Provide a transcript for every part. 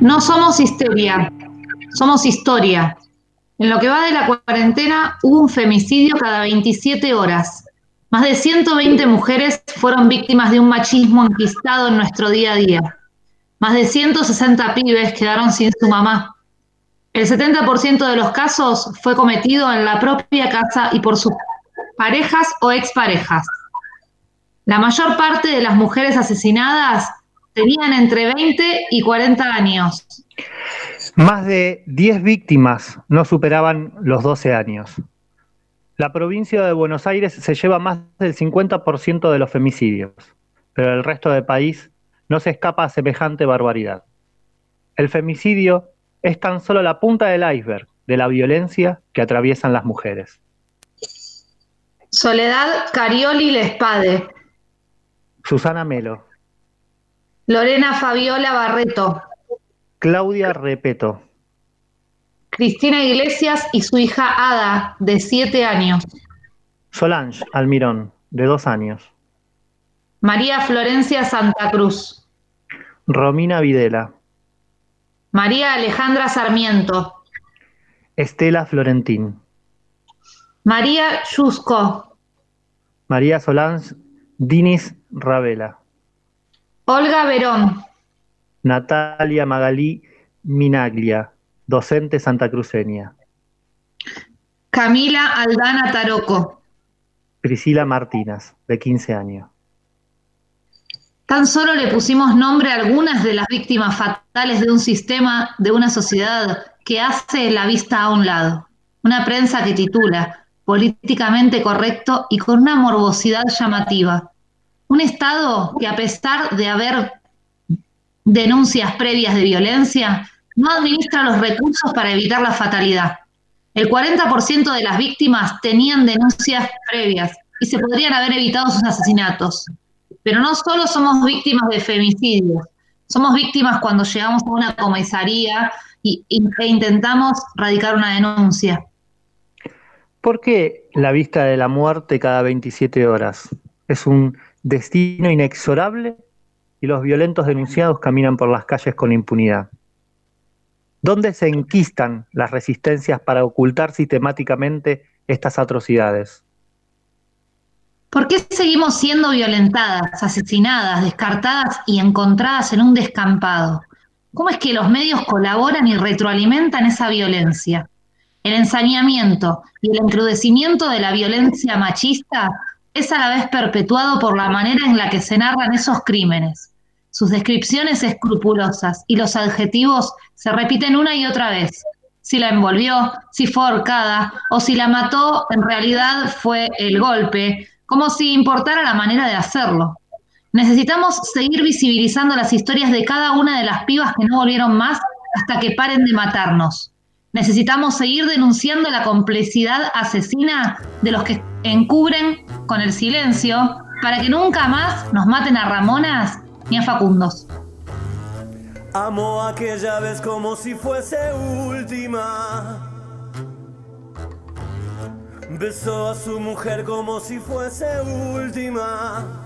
No somos histeria, somos historia. En lo que va de la cuarentena hubo un femicidio cada 27 horas. Más de 120 mujeres fueron víctimas de un machismo enquistado en nuestro día a día. Más de 160 pibes quedaron sin su mamá. El 70% de los casos fue cometido en la propia casa y por sus parejas o exparejas. La mayor parte de las mujeres asesinadas tenían entre 20 y 40 años. Más de 10 víctimas no superaban los 12 años. La provincia de Buenos Aires se lleva más del 50% de los femicidios, pero el resto del país no se escapa a semejante barbaridad. El femicidio es tan solo la punta del iceberg de la violencia que atraviesan las mujeres. Soledad Carioli Lespade. Susana Melo. Lorena Fabiola Barreto. Claudia Repeto. Cristina Iglesias y su hija Ada, de siete años. Solange Almirón, de dos años. María Florencia Santa Cruz. Romina Videla. María Alejandra Sarmiento. Estela Florentín. María Yusco. María Solange Dinis Ravela. Olga Verón. Natalia Magalí Minaglia, docente santacruceña. Camila Aldana Taroco. Priscila Martínez, de 15 años. Tan solo le pusimos nombre a algunas de las víctimas fatales de un sistema, de una sociedad que hace la vista a un lado. Una prensa que titula políticamente correcto y con una morbosidad llamativa. Un Estado que a pesar de haber denuncias previas de violencia, no administra los recursos para evitar la fatalidad. El 40% de las víctimas tenían denuncias previas y se podrían haber evitado sus asesinatos. Pero no solo somos víctimas de femicidios, somos víctimas cuando llegamos a una comisaría y, e intentamos radicar una denuncia. ¿Por qué la vista de la muerte cada 27 horas? ¿Es un destino inexorable y los violentos denunciados caminan por las calles con impunidad. ¿Dónde se enquistan las resistencias para ocultar sistemáticamente estas atrocidades? ¿Por qué seguimos siendo violentadas, asesinadas, descartadas y encontradas en un descampado? ¿Cómo es que los medios colaboran y retroalimentan esa violencia? El ensañamiento y el encrudecimiento de la violencia machista es a la vez perpetuado por la manera en la que se narran esos crímenes. Sus descripciones escrupulosas y los adjetivos se repiten una y otra vez. Si la envolvió, si fue ahorcada o si la mató, en realidad fue el golpe, como si importara la manera de hacerlo. Necesitamos seguir visibilizando las historias de cada una de las pibas que no volvieron más hasta que paren de matarnos. Necesitamos seguir denunciando la complicidad asesina de los que encubren con el silencio para que nunca más nos maten a Ramonas ni a Facundos. Amo aquella vez como si fuese última. Besó a su mujer como si fuese última.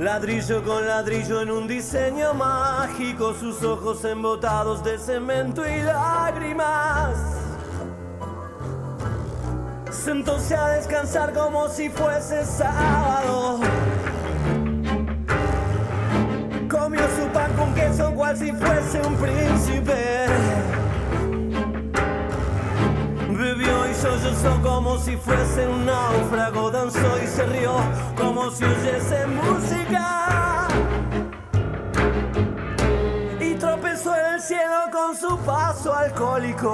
Ladrillo con ladrillo en un diseño mágico, sus ojos embotados de cemento y lágrimas. Sentóse a descansar como si fuese sábado. Comió su pan con queso cual si fuese un príncipe. Como si fuese un náufrago, danzó y se rió como si oyese música. Y tropezó en el cielo con su paso alcohólico.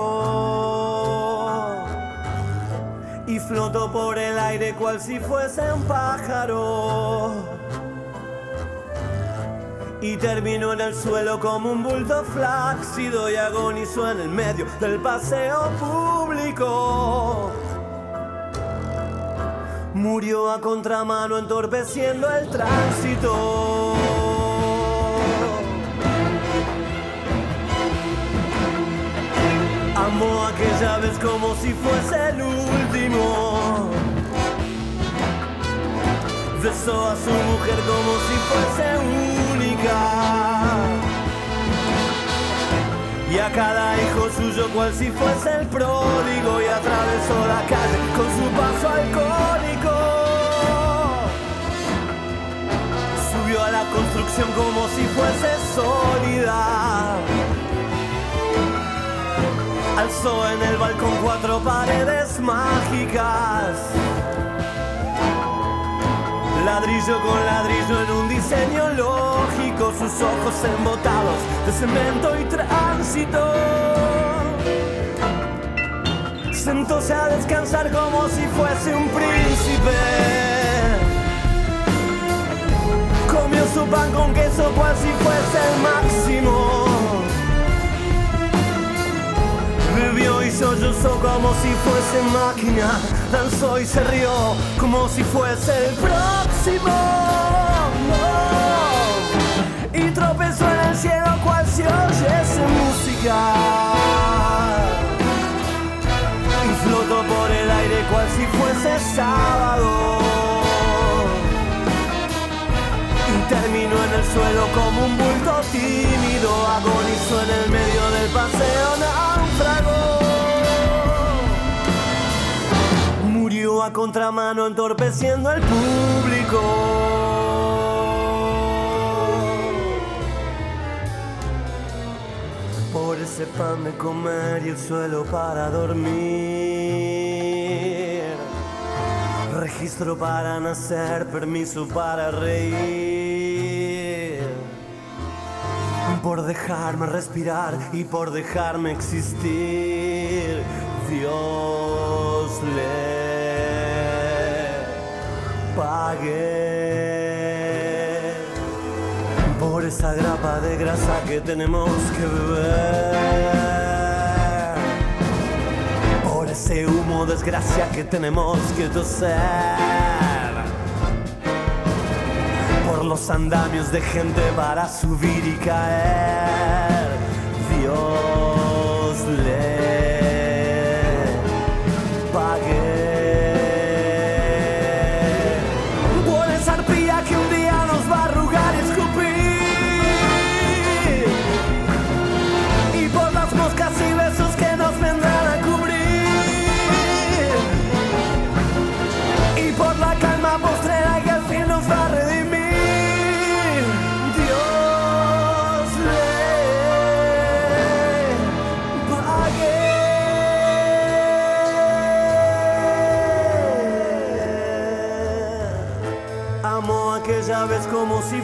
Y flotó por el aire cual si fuese un pájaro y terminó en el suelo como un bulto flácido y agonizó en el medio del paseo público. Murió a contramano entorpeciendo el tránsito. Amó aquella vez como si fuese el último. Besó a su mujer como si fuese Y a cada hijo suyo cual si fuese el pródigo y atravesó la calle con su paso alcohólico. Subió a la construcción como si fuese sólida. Alzó en el balcón cuatro paredes mágicas. Ladrillo con ladrillo en un diseño lógico, sus ojos embotados de cemento y tránsito. Sentóse a descansar como si fuese un príncipe. Comió su pan con queso cual si fuese el máximo. Bebió y sollozó como si fuese máquina. Danzó y se rió como si fuese el próximo. Sábado. Y terminó en el suelo como un bulto tímido. Agonizó en el medio del paseo náufrago. Murió a contramano entorpeciendo al público. Por ese pan de comer y el suelo para dormir. Registro para nacer, permiso para reír. Por dejarme respirar y por dejarme existir, Dios le pague por esa grapa de grasa que tenemos que beber ese humo desgracia que tenemos que toser, por los andamios de gente para subir y caer. Dios le